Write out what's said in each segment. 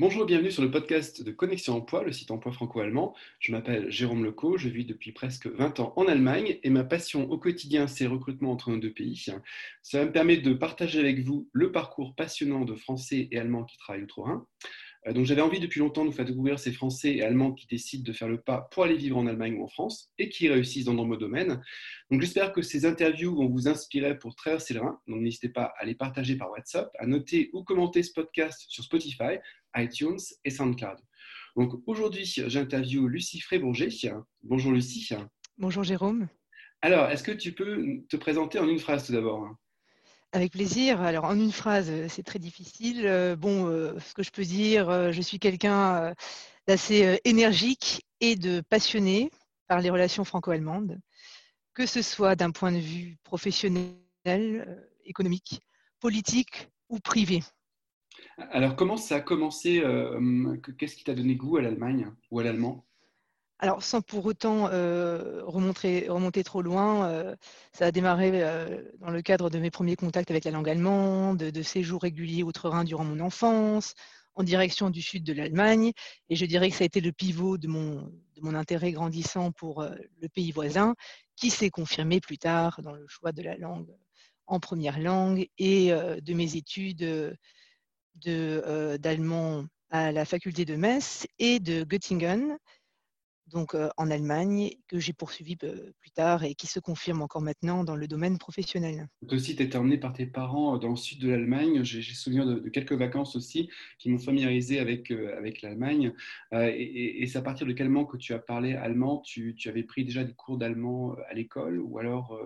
Bonjour et bienvenue sur le podcast de Connexion Emploi, le site emploi franco-allemand. Je m'appelle Jérôme Leco, je vis depuis presque 20 ans en Allemagne et ma passion au quotidien, c'est le recrutement entre nos deux pays. Ça me permet de partager avec vous le parcours passionnant de Français et Allemands qui travaillent outre-Rhin. Euh, donc j'avais envie depuis longtemps de vous faire découvrir ces Français et Allemands qui décident de faire le pas pour aller vivre en Allemagne ou en France et qui réussissent dans nombreux domaines. Donc j'espère que ces interviews vont vous inspirer pour traverser le Rhin. Donc n'hésitez pas à les partager par WhatsApp, à noter ou commenter ce podcast sur Spotify, iTunes et SoundCloud. Donc aujourd'hui j'interviewe Lucie Frébourger. Bonjour Lucie. Bonjour Jérôme. Alors est-ce que tu peux te présenter en une phrase tout d'abord? Avec plaisir. Alors, en une phrase, euh, c'est très difficile. Euh, bon, euh, ce que je peux dire, je suis quelqu'un d'assez énergique et de passionné par les relations franco-allemandes, que ce soit d'un point de vue professionnel, économique, politique ou privé. Alors, comment ça a commencé Qu'est-ce qui t'a donné goût à l'Allemagne ou à l'allemand? Alors, sans pour autant euh, remonter, trop loin, euh, ça a démarré euh, dans le cadre de mes premiers contacts avec la langue allemande, de, séjours réguliers outre-Rhin durant mon enfance, en direction du sud de l'Allemagne. Et je dirais que ça a été le pivot de mon intérêt grandissant pour le pays voisin, qui s'est confirmé plus tard dans le choix de la langue en première langue et de mes études d'allemand à la faculté de Metz et de Göttingen donc en Allemagne, que j'ai poursuivi plus tard et qui se confirme encore maintenant dans le domaine professionnel. Toi aussi, tu été emmené par tes parents dans le sud de l'Allemagne. J'ai souvenir de, quelques vacances aussi qui m'ont familiarisé avec, avec l'Allemagne. et, c'est à partir de quel moment que tu as parlé allemand? Tu, tu, avais pris déjà des cours d'allemand à l'école ou alors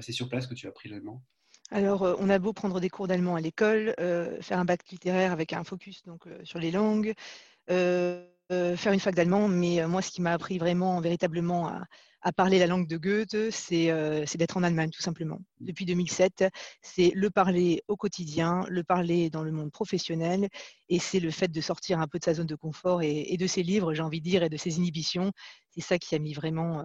c'est sur place que tu as appris l'allemand? Alors, on a beau prendre des cours d'allemand à l'école, faire un bac littéraire avec un focus donc, sur les langues, euh, faire une fac d'allemand, mais euh, moi, ce qui m'a appris vraiment, véritablement à, parler la langue de Goethe, euh, c'est d'être en Allemagne, tout simplement. Depuis 2007, c'est le parler au quotidien, le parler dans le monde professionnel, et c'est le fait de sortir un peu de sa zone de confort et, de ses livres, j'ai envie de dire, et de ses inhibitions. C'est ça qui a mis vraiment,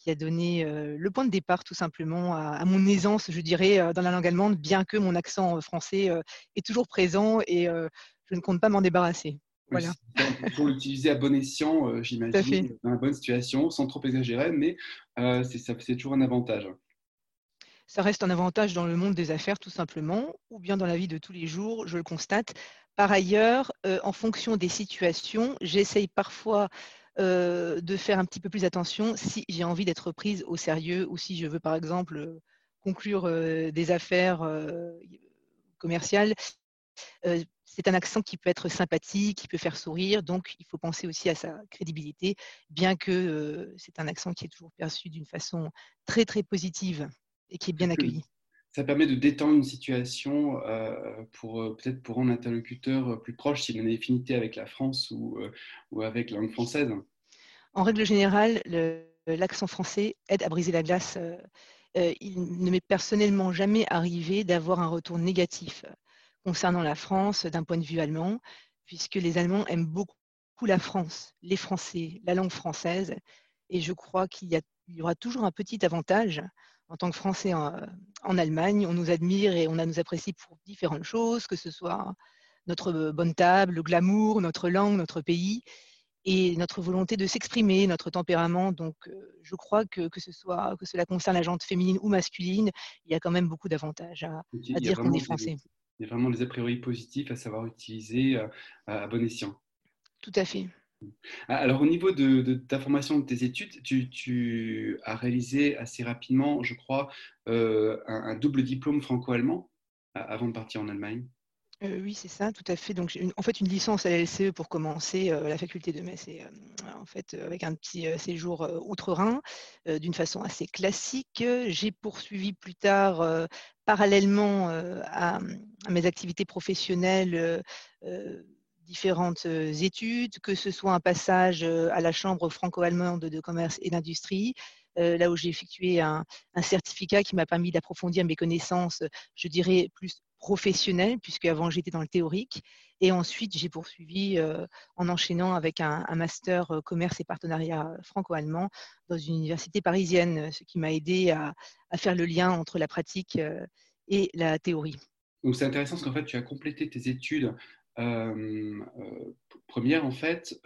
qui a donné le point de départ, tout simplement, à, mon aisance, je dirais, dans la langue allemande, bien que mon accent français est toujours présent et je ne compte pas m'en débarrasser. Voilà. Il faut l'utiliser à bon escient, euh, j'imagine, dans la bonne situation, sans trop exagérer, mais euh, c'est toujours un avantage. Ça reste un avantage dans le monde des affaires, tout simplement, ou bien dans la vie de tous les jours, je le constate. Par ailleurs, euh, en fonction des situations, j'essaye parfois de faire un petit peu plus attention si j'ai envie d'être prise au sérieux ou si je veux, par exemple, conclure des affaires commerciales c'est un accent qui peut être sympathique, qui peut faire sourire, donc il faut penser aussi à sa crédibilité, bien que c'est un accent qui est toujours perçu d'une façon très très positive et qui est bien accueilli. Ça permet de détendre une situation pour peut-être pour un interlocuteur plus proche s'il a une affinité avec la France ou, ou avec la langue française. En règle générale, l'accent français aide à briser la glace. il ne m'est personnellement jamais arrivé d'avoir un retour négatif concernant la France d'un point de vue allemand, puisque les Allemands aiment beaucoup la France, les Français, la langue française. Et je crois qu'il y, aura toujours un petit avantage en tant que Français en, Allemagne. On nous admire et on nous apprécie pour différentes choses, que ce soit notre bonne table, le glamour, notre langue, notre pays et notre volonté de s'exprimer, notre tempérament. Donc, euh, je crois que, que, ce soit, que cela concerne la gente féminine ou masculine, il y a quand même beaucoup d'avantages à, à dire qu'on est français il y a vraiment des a priori positifs à savoir utiliser euh, à bon escient. Tout à fait. Alors, au niveau de, ta formation, de tes études, tu, as réalisé assez rapidement, je crois, euh, un, double diplôme franco-allemand avant de partir en Allemagne? Euh, oui, c'est ça, tout à fait. Donc, en fait, une licence à la LCE pour commencer à la faculté de Metz, et, en fait, avec un petit séjour outre-Rhin, d'une façon assez classique. J'ai poursuivi plus tard parallèlement à, mes activités professionnelles, différentes études, que ce soit un passage à la Chambre franco-allemande de commerce et d'industrie, là où j'ai effectué un, certificat qui m'a permis d'approfondir mes connaissances, je dirais, plus professionnelles, puisque avant j'étais dans le théorique. Et ensuite, j'ai poursuivi en enchaînant avec un, master commerce et partenariat franco-allemand dans une université parisienne, ce qui m'a aidé à, faire le lien entre la pratique et la théorie. Donc c'est intéressant parce qu'en fait, tu as complété tes études première, en fait,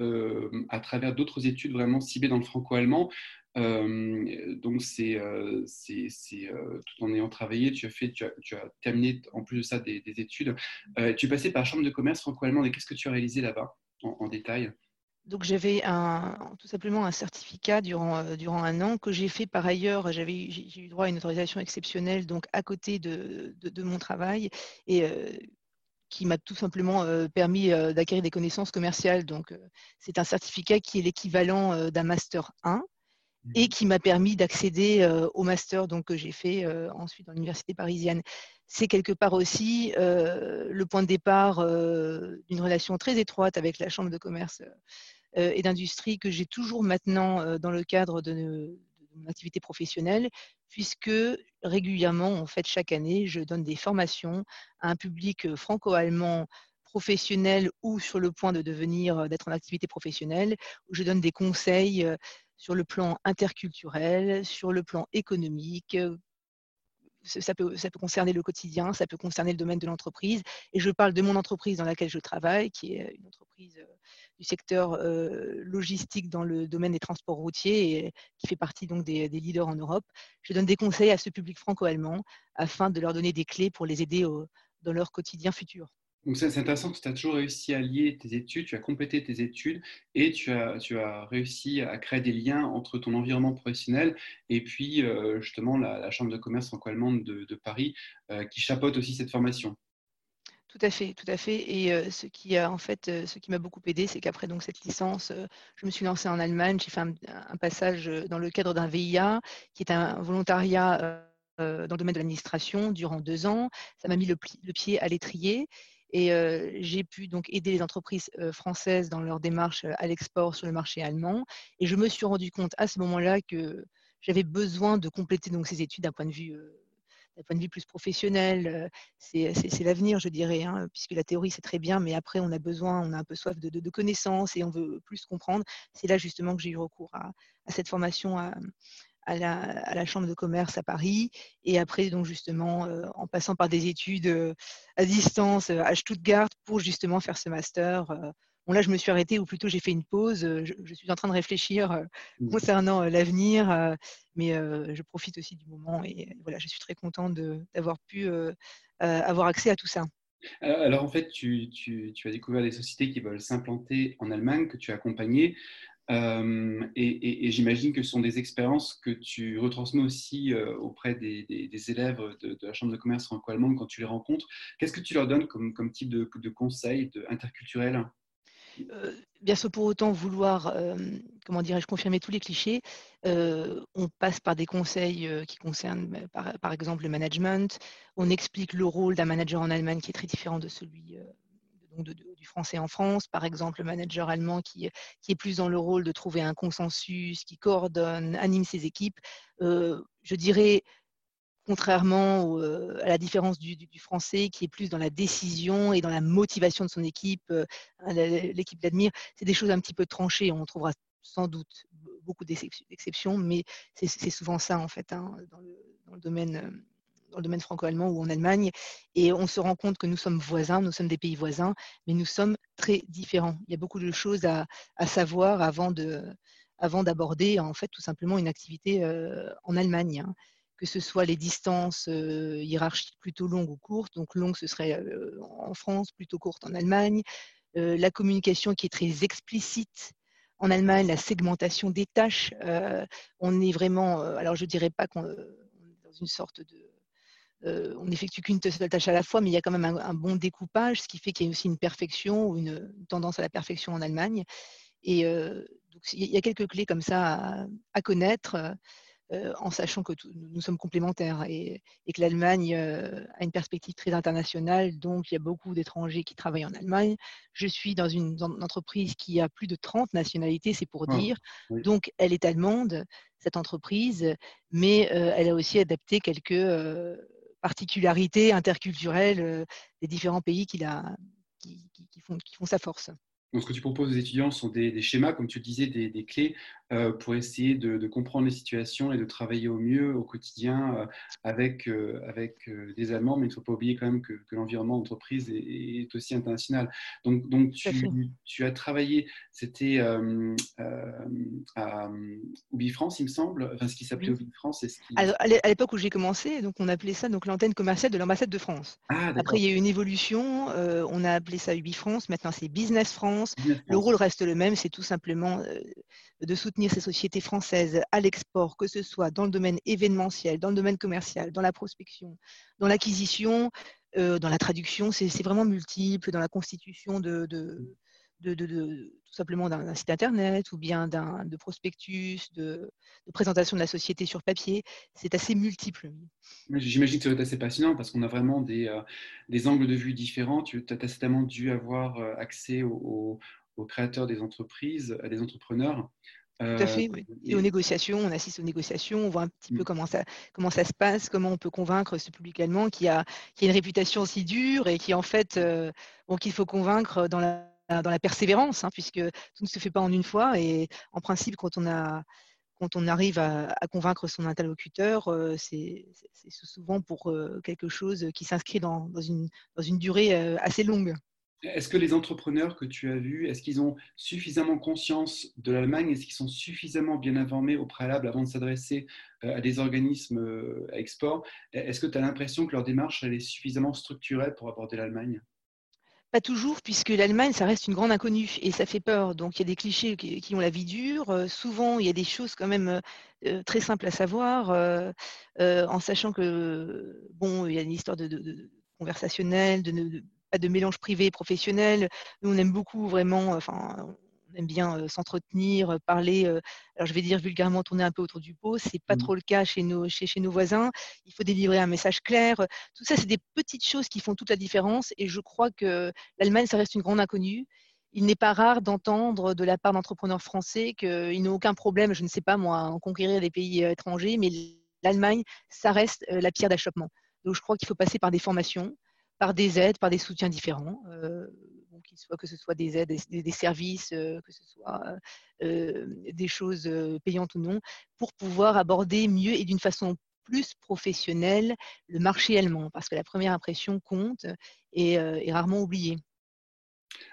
à travers d'autres études vraiment ciblées dans le franco-allemand. Donc, c'est tout en ayant travaillé, tu as, fait, tu as, terminé en plus de ça des, études. tu es passé par la Chambre de commerce franco-allemande et qu'est-ce que tu as réalisé là-bas en, détail? Donc j'avais tout simplement un certificat durant, durant un an que j'ai fait par ailleurs. J'ai eu droit à une autorisation exceptionnelle donc à côté de, de, mon travail et qui m'a tout simplement permis d'acquérir des connaissances commerciales. Donc, c'est un certificat qui est l'équivalent d'un master 1 et mmh. qui m'a permis d'accéder au master donc, que j'ai fait ensuite dans l'université parisienne. C'est quelque part aussi le point de départ d'une relation très étroite avec la Chambre de commerce et d'industrie que j'ai toujours maintenant dans le cadre de, mon activité professionnelle, puisque régulièrement, en fait, chaque année, je donne des formations à un public franco-allemand professionnel ou sur le point de devenir, d'être en activité professionnelle, où je donne des conseils sur le plan interculturel, sur le plan économique, ça peut, ça peut, concerner le quotidien, ça peut concerner le domaine de l'entreprise. Et je parle de mon entreprise dans laquelle je travaille, qui est une entreprise du secteur logistique dans le domaine des transports routiers et qui fait partie donc des, leaders en Europe. Je donne des conseils à ce public franco-allemand afin de leur donner des clés pour les aider dans leur quotidien futur. Donc c'est intéressant que tu as toujours réussi à lier tes études, tu as complété tes études et tu as, tu as réussi à créer des liens entre ton environnement professionnel et puis justement la, Chambre de commerce franco-allemande de, Paris qui chapeaute aussi cette formation. Tout à fait, tout à fait. Et ce qui en fait, ce qui m'a beaucoup aidé, c'est qu'après donc cette licence, je me suis lancée en Allemagne. J'ai fait un, passage dans le cadre d'un VIA, qui est un volontariat dans le domaine de l'administration durant deux ans. Ça m'a mis le, pied à l'étrier. Et j'ai pu donc aider les entreprises françaises dans leur démarche à l'export sur le marché allemand. Et je me suis rendu compte à ce moment-là que j'avais besoin de compléter donc ces études d'un point de vue plus professionnel, c'est l'avenir, je dirais, hein, puisque la théorie, c'est très bien, mais après, on a besoin, on a un peu soif de, connaissances et on veut plus comprendre. C'est là justement que j'ai eu recours à, cette formation la, Chambre de commerce à Paris. Et après, donc justement, en passant par des études à distance à Stuttgart pour justement faire ce master Bon, là, je me suis arrêtée, ou plutôt j'ai fait une pause. Je, suis en train de réfléchir mmh. concernant l'avenir, mais je profite aussi du moment et voilà, je suis très contente d'avoir pu avoir accès à tout ça. Alors, en fait, tu, as découvert des sociétés qui veulent s'implanter en Allemagne, que tu as accompagnées. Et, j'imagine que ce sont des expériences que tu retransmets aussi auprès des, élèves de, la Chambre de commerce franco-allemande quand tu les rencontres. Qu'est-ce que tu leur donnes comme, type de, de conseils interculturels? Euh, bien sûr, pour autant vouloir, euh, comment dirais-je, confirmer tous les clichés, euh, on passe par des conseils qui concernent, bah, par, exemple, le management. On explique le rôle d'un manager en Allemagne qui est très différent de celui du français en France. Par exemple, le manager allemand qui, qui, est plus dans le rôle de trouver un consensus, qui coordonne, anime ses équipes. je dirais contrairement euh, à la différence du, français qui est plus dans la décision et dans la motivation de son équipe, euh, l'équipe d'Admire, c'est des choses un petit peu tranchées. On trouvera sans doute beaucoup d'exceptions, mais c'est souvent ça en fait hein, dans, le, domaine. Euh, dans le domaine franco-allemand ou en Allemagne, et on se rend compte que nous sommes voisins, nous sommes des pays voisins, mais nous sommes très différents. Il y a beaucoup de choses à, savoir avant de, avant d'aborder en fait tout simplement une activité en Allemagne. Hein que ce soit les distances hiérarchiques plutôt longues ou courtes. Donc longue, ce serait en France, plutôt courte en Allemagne. la communication qui est très explicite en Allemagne, la segmentation des tâches. on est vraiment, alors je ne dirais pas qu'on est dans une sorte de... on n'effectue qu'une seule tâche à la fois, mais il y a quand même un, bon découpage, ce qui fait qu'il y a aussi une perfection ou une, tendance à la perfection en Allemagne. Et donc, il y a quelques clés comme ça à connaître. Euh, en sachant que nous sommes complémentaires et, que l'Allemagne a une perspective très internationale, donc il y a beaucoup d'étrangers qui travaillent en Allemagne. Je suis dans une, entreprise qui a plus de 30 nationalités, c'est pour ah, dire. Donc elle est allemande, cette entreprise, mais elle a aussi adapté quelques particularités interculturelles des différents pays qui, font, qui font sa force. Donc, ce que tu proposes aux étudiants sont des, schémas, comme tu disais, des, clés euh, pour essayer de, comprendre les situations et de travailler au mieux au quotidien euh, avec, euh, avec des Allemands. Mais il ne faut pas oublier quand même que, l'environnement d'entreprise est, aussi international. Donc, donc tu, as travaillé, c'était à Ubifrance, il me semble, enfin ce qui s'appelait oui. France. À l'époque où j'ai commencé, donc on appelait ça donc l'antenne commerciale de l'ambassade de France. Ah, Après, il y a eu une évolution. on a appelé ça Ubifrance. Maintenant, c'est Business France. Le rôle reste le même, c'est tout simplement euh, de soutenir ces sociétés françaises à l'export, que ce soit dans le domaine événementiel, dans le domaine commercial, dans la prospection, dans l'acquisition, euh, dans la traduction, c'est vraiment multiple, dans la constitution de, tout simplement d'un site internet ou bien d'un de prospectus, de, présentation de la société sur papier. C'est assez multiple. J'imagine que ça va être assez passionnant parce qu'on a vraiment des, euh, angles de vue différents. Tu as certainement dû avoir euh, accès aux, créateurs des entreprises, à des entrepreneurs. Tout à fait, oui. Euh, et aux négociations, on assiste aux négociations, on voit un petit peu mm. comment ça, comment ça se passe, comment on peut convaincre ce public allemand qui a, qui a une réputation si dure et qui en fait, bon, qu'il faut convaincre dans la dans la persévérance, hein, puisque tout ne se fait pas en une fois. Et en principe, quand on, arrive à, convaincre son interlocuteur, euh, c'est souvent pour euh, quelque chose qui s'inscrit dans, une, durée euh, assez longue. Est-ce que les entrepreneurs que tu as vus, est-ce qu'ils ont suffisamment conscience de l'Allemagne? Est-ce qu'ils sont suffisamment bien informés au préalable avant de s'adresser à des organismes à export? Est-ce que tu as l'impression que leur démarche est suffisamment structurée pour aborder l'Allemagne? Pas toujours, puisque l'Allemagne, ça reste une grande inconnue et ça fait peur. Donc, il y a des clichés qui, ont la vie dure. Euh, souvent, il y a des choses quand même euh, euh, très simples à savoir, en sachant que, bon, il y a une histoire de, conversationnelle, de, pas de mélange privé et professionnel. Nous, on aime beaucoup vraiment, aime bien s'entretenir, parler, alors je vais dire vulgairement tourner un peu autour du pot, c'est pas mmh. trop le cas chez nos, chez, chez nos voisins. Il faut délivrer un message clair. Tout ça, c'est des petites choses qui font toute la différence et je crois que l'Allemagne, ça reste une grande inconnue. Il n'est pas rare d'entendre de la part d'entrepreneurs français qu'ils n'ont aucun problème, je ne sais pas moi, à conquérir des pays étrangers, mais l'Allemagne, ça reste la pierre d'achoppement. Donc je crois qu'il faut passer par des formations, par des aides, par des soutiens différents soit, que ce soit des aides, des, services, euh, que ce soit euh, des choses euh, payantes ou non, pour pouvoir aborder mieux et d'une façon plus professionnelle le marché allemand, parce que la première impression compte et est rarement oubliée.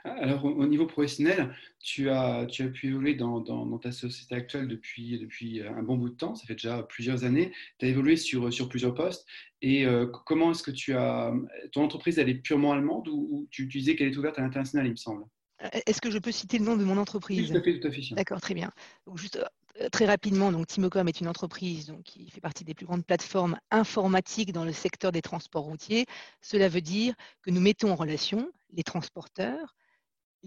Alors, au niveau professionnel, tu as, tu as pu évoluer dans, dans, ta société actuelle depuis, depuis un bon bout de temps, ça fait déjà plusieurs années. Tu as évolué sur, sur plusieurs postes. Et euh, comment est-ce que tu as. Ton entreprise, elle est purement allemande ou, tu, disais qu'elle est ouverte à l'international, il me semble? Euh, Est-ce que je peux citer le nom de mon entreprise? Tout à fait, tout à fait. D'accord, très bien. Donc, juste euh, très rapidement, donc Timocom est une entreprise qui fait partie des plus grandes plateformes informatiques dans le secteur des transports routiers. Cela veut dire que nous mettons en relation les transporteurs,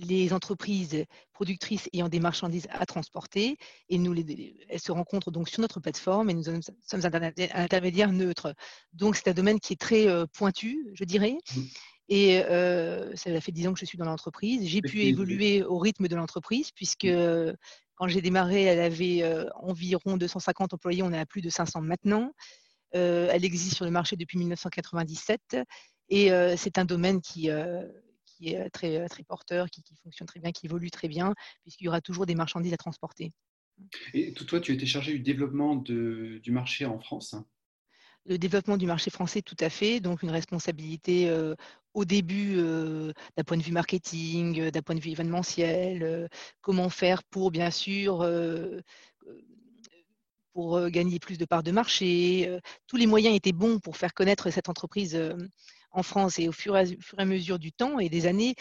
les entreprises productrices ayant des marchandises à transporter et nous elles se rencontrent donc sur notre plateforme et nous sommes un intermédiaire neutre. Donc c'est un domaine qui est très euh, pointu, je dirais. Mmh. Et euh, ça fait dix ans que je suis dans l'entreprise. J'ai pu évoluer au rythme de l'entreprise puisque mmh. quand j'ai démarré, elle avait euh, environ 250 employés, on est à plus de 500 maintenant. elle existe sur le marché depuis 1997 et c'est un domaine qui, qui est très, très porteur, qui, fonctionne très bien, qui évolue très bien, puisqu'il y aura toujours des marchandises à transporter. Et toi, tu étais chargé du développement de, du marché en France le développement du marché français, tout à fait. Donc, une responsabilité au début d'un point de vue marketing, d'un point de vue événementiel, comment faire pour, bien sûr, pour gagner plus de parts de marché. tous les moyens étaient bons pour faire connaître cette entreprise en France et au fur et à, mesure du temps et des années,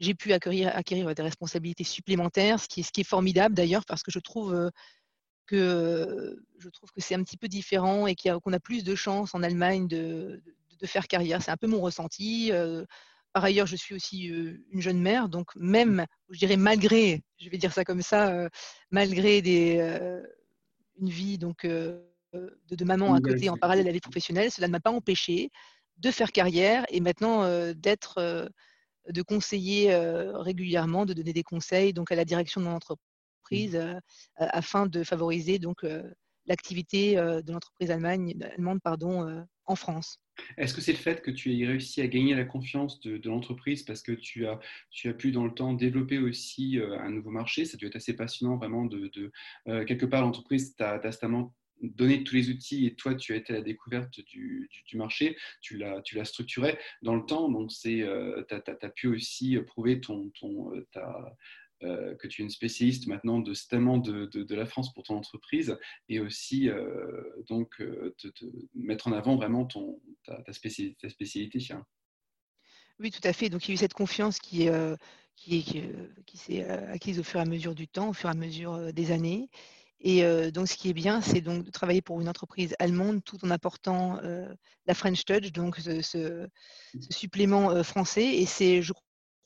j'ai pu acquérir, acquérir, des responsabilités supplémentaires, ce qui est, ce qui est formidable d'ailleurs parce que je trouve euh, que je trouve que c'est un petit peu différent et qu'on a, plus de chances en Allemagne de, de, faire carrière. C'est un peu mon ressenti. Euh, par ailleurs, je suis aussi euh, une jeune mère, donc même, je dirais malgré, je vais dire ça comme ça, malgré des, une vie donc de, de, maman à côté en parallèle à la vie professionnelle, cela ne m'a pas empêché de faire carrière et maintenant euh, d'être, euh, de conseiller euh, régulièrement, de donner des conseils donc à la direction de mon entreprise mmh. afin de favoriser donc l'activité de l'entreprise allemande pardon, en France. Est-ce que c'est le fait que tu aies réussi à gagner la confiance de, l'entreprise parce que tu as, tu as pu dans le temps développer aussi un nouveau marché? Ça dû être assez passionnant vraiment de, euh, quelque part l'entreprise t'a donné tous les outils et toi tu as été à la découverte du, marché, tu l'as, tu structuré dans le temps, donc c'est, euh, tu as, pu aussi prouver ta, euh, que tu es une spécialiste maintenant de tellement de, de, la France pour ton entreprise et aussi euh, donc euh, mettre en avant vraiment ta, spécialité. Oui, tout à fait. Donc il y a eu cette confiance qui s'est acquise au fur et à mesure du temps, au fur et à mesure des années. Et donc, ce qui est bien, c'est donc de travailler pour une entreprise allemande tout en apportant la French Touch, donc ce, supplément français. Et c'est, je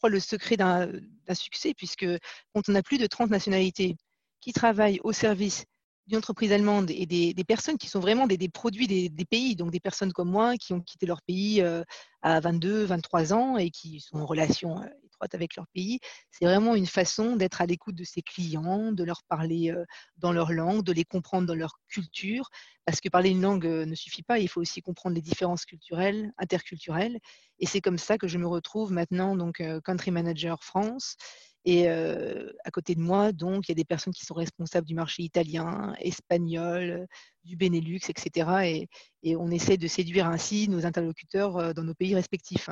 le secret d'un succès, puisque quand on a plus de 30 nationalités qui travaillent au service d'une entreprise allemande et des, personnes qui sont vraiment des, produits des, pays, donc des personnes comme moi qui ont quitté leur pays euh, à 22, 23 ans et qui sont en relation euh, avec leur pays, c'est vraiment une façon d'être à l'écoute de ses clients, de leur parler euh, dans leur langue, de les comprendre dans leur culture, parce que parler une langue ne suffit pas, il faut aussi comprendre les différences culturelles, interculturelles. Et c'est comme ça que je me retrouve maintenant donc country manager France et à côté de moi, donc, il y a des personnes qui sont responsables du marché italien, espagnol, du Benelux, etc. Et, on essaie de séduire ainsi nos interlocuteurs dans nos pays respectifs.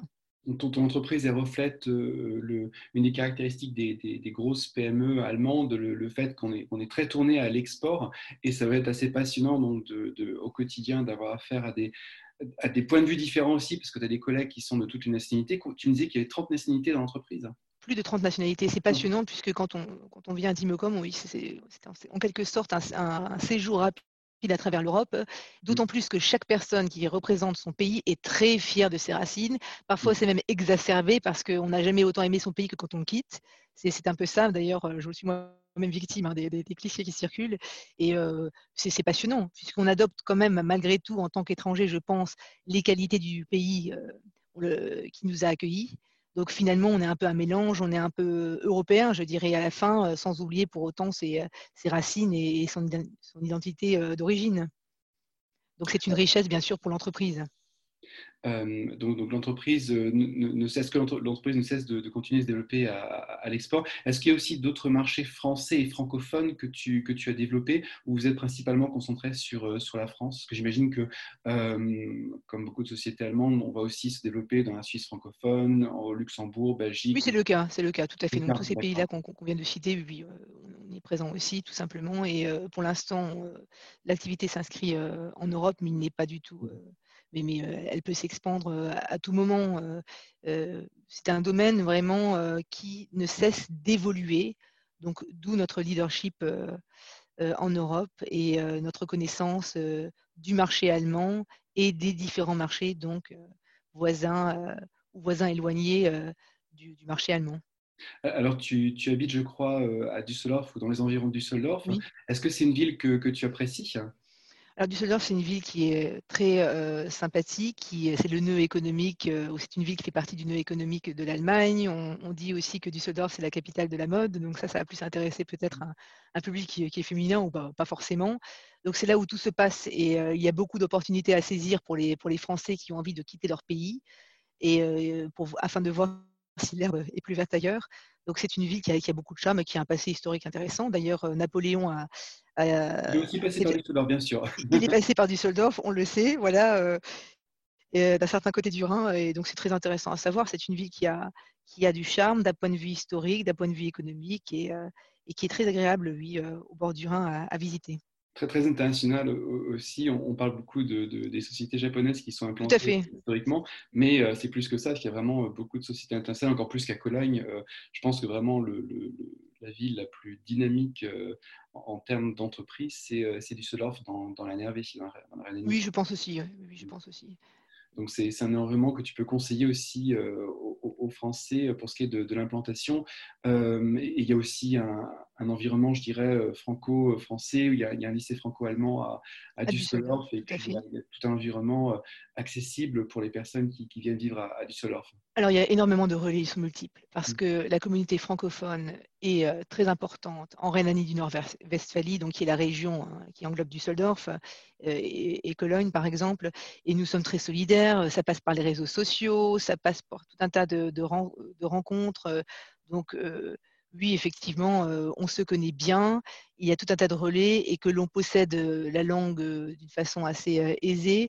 Ton, entreprise reflète le, une des caractéristiques des, grosses PME allemandes, le, fait qu'on est, très tourné à l'export et ça va être assez passionnant au quotidien d'avoir affaire à des, points de vue différents aussi, parce que tu as des collègues qui sont de toutes les nationalités. Tu me disais qu'il y avait 30 nationalités dans l'entreprise plus de 30 nationalités. C'est passionnant puisque quand on, quand on vient à Dimocom, oui, c'est en quelque sorte un, séjour rapide à travers l'Europe, d'autant plus que chaque personne qui représente son pays est très fière de ses racines. Parfois, c'est même exacerbé parce qu'on n'a jamais autant aimé son pays que quand on le quitte. C'est un peu ça. D'ailleurs, je suis moi-même victime hein, des, clichés qui circulent. Et euh, c'est passionnant, puisqu'on adopte quand même, malgré tout, en tant qu'étranger, je pense, les qualités du pays euh, qui nous a accueillis. Donc finalement, on est un peu un mélange, on est un peu européen, je dirais, à la fin, euh, sans oublier pour autant ses, ses racines et son, son identité euh, d'origine. Donc c'est une richesse, bien sûr, pour l'entreprise. Euh, donc, l'entreprise euh, ne, cesse que l'entreprise ne cesse de, continuer à se développer à, l'export. Est-ce qu'il y a aussi d'autres marchés français et francophones que tu, que tu as développés ou vous êtes principalement concentré sur, euh, sur la France? Parce que j'imagine que, comme beaucoup de sociétés allemandes, on va aussi se développer dans la Suisse francophone, au Luxembourg, Belgique. Oui, c'est le cas, c'est le cas, tout à fait. Donc tous ces pays-là qu'on vient de citer, oui, on est présent aussi, tout simplement. Et pour l'instant, l'activité s'inscrit en Europe, mais il n'est pas du tout mais, elle peut s'expandre à, tout moment. c'est un domaine vraiment qui ne cesse d'évoluer, donc d'où notre leadership en Europe et notre connaissance du marché allemand et des différents marchés donc voisins ou voisins éloignés du, marché allemand. Alors, tu, habites, je crois, à Düsseldorf ou dans les environs de Düsseldorf. Est-ce que c'est une ville que, que tu apprécies? Alors Düsseldorf, c'est une ville qui est très euh, sympathique, qui, c'est le nœud économique, euh, c'est une ville qui fait partie du nœud économique de l'Allemagne. On, dit aussi que Düsseldorf, c'est la capitale de la mode, donc ça, ça va plus intéresser peut-être un, public qui, est féminin ou pas, forcément. Donc c'est là où tout se passe et euh, il y a beaucoup d'opportunités à saisir pour les, pour les Français qui ont envie de quitter leur pays et pour, afin de voir si l'herbe est plus verte ailleurs. Donc c'est une ville qui a, qui a, beaucoup de charme, qui a un passé historique intéressant. D'ailleurs, Napoléon a, il est aussi passé par Düsseldorf, bien sûr. Il est passé par Düsseldorf, on le sait, voilà, euh, euh, d'un certain côté du Rhin, et donc c'est très intéressant à savoir. C'est une ville qui a, qui a du charme d'un point de vue historique, d'un point de vue économique, et, euh, et, qui est très agréable, oui, au bord du Rhin à, visiter. Très, très international aussi. On, parle beaucoup de, des sociétés japonaises qui sont implantées historiquement, mais c'est plus que ça. Il y a vraiment beaucoup de sociétés internationales, encore plus qu'à Cologne. je pense que vraiment le la ville la plus dynamique euh, en, termes d'entreprise, c'est euh, Düsseldorf dans, dans la Nervé. oui, je pense aussi. Oui, je pense aussi. Donc c'est un environnement que tu peux conseiller aussi euh, aux, Français pour ce qui est de, l'implantation. il y a aussi un, un environnement, je dirais, franco-français, où il y, a, un lycée franco-allemand à, à, Düsseldorf, et puis il y, a, tout un environnement accessible pour les personnes qui, viennent vivre à, Düsseldorf. Alors, il y a énormément de relais, multiples, parce mmh. que la communauté francophone est très importante en Rhénanie du Nord-Westphalie, donc qui est la région hein, qui englobe Düsseldorf et, et, Cologne, par exemple, et nous sommes très solidaires, ça passe par les réseaux sociaux, ça passe par tout un tas de, de, rencontres, donc oui, effectivement, on se connaît bien, il y a tout un tas de relais et que l'on possède la langue d'une façon assez aisée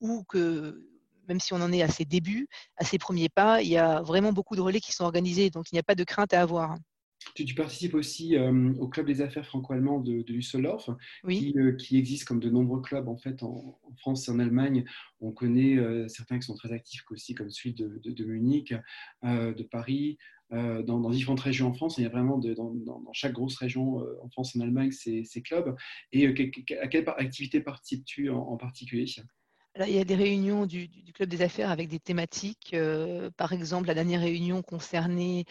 ou que même si on en est à ses débuts, à ses premiers pas, il y a vraiment beaucoup de relais qui sont organisés, donc il n'y a pas de crainte à avoir. Tu, participes aussi au club des affaires franco-allemands de, de Düsseldorf, qui, existe comme de nombreux clubs en fait en, France et en Allemagne. On connaît certains qui sont très actifs aussi, comme celui de, de Munich, de Paris, euh, dans, différentes régions en France. Il y a vraiment dans, chaque grosse région euh, en France et en Allemagne ces, clubs. Et euh, à quelle activité participes-tu en, particulier? Il y a des réunions du, club des affaires avec des thématiques. par exemple, la dernière réunion concernait,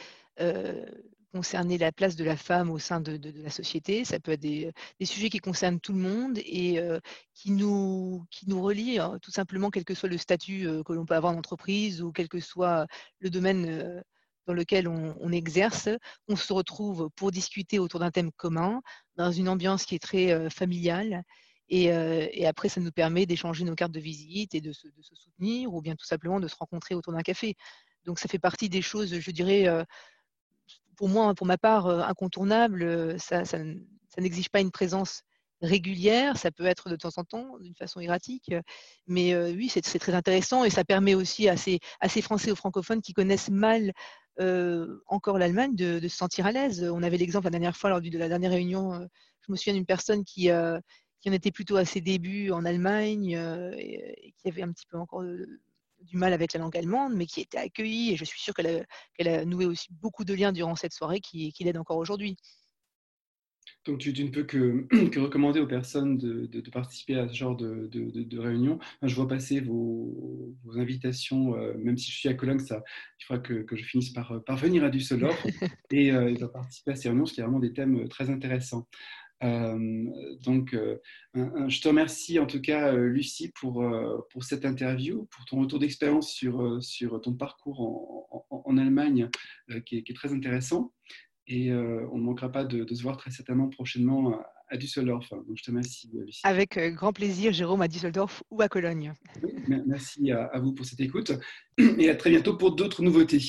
concernait, la place de la femme au sein de, la société. Ça peut être des, sujets qui concernent tout le monde et qui, nous, qui nous relient hein, tout simplement, quel que soit le statut que l'on peut avoir en entreprise ou quel que soit le domaine dans lequel on, exerce, on se retrouve pour discuter autour d'un thème commun, dans une ambiance qui est très euh, familiale. Euh, et, après, ça nous permet d'échanger nos cartes de visite et de se, soutenir, ou bien tout simplement de se rencontrer autour d'un café. Donc ça fait partie des choses, je dirais, euh, pour moi, pour ma part, incontournables. Ça, ça n'exige pas une présence régulière, ça peut être de temps en temps, d'une façon erratique, mais oui, c'est très intéressant et ça permet aussi à ces, Français ou francophones qui connaissent mal euh, encore l'Allemagne de, se sentir à l'aise. On avait l'exemple la dernière fois lors de la dernière réunion, euh, je me souviens d'une personne euh, qui en était plutôt à ses débuts en Allemagne et, qui avait un petit peu encore du mal avec la langue allemande, mais qui était accueillie et je suis sûre qu'elle a, a, noué aussi beaucoup de liens durant cette soirée qui, qui l'aident encore aujourd'hui. Donc, tu, ne peux que, recommander aux personnes de, participer à ce genre de, de, réunion. je vois passer vos, invitations, euh, même si je suis à Cologne, ça, il faudra que, je finisse par, euh, venir à Düsseldorf et, euh, participer à ces réunions, parce qu'il y a vraiment des thèmes euh, très intéressants. Donc, je te remercie en tout cas, Lucie, pour, pour cette interview, pour ton retour d'expérience sur, sur ton parcours en, Allemagne, qui, est, qui, est, très intéressant. Et euh, on ne manquera pas de, se voir très certainement prochainement à Düsseldorf. Donc, je te remercie, Lucie. Avec euh, grand plaisir, Jérôme, à Düsseldorf ou à Cologne. merci à vous pour cette écoute et à très bientôt pour d'autres nouveautés.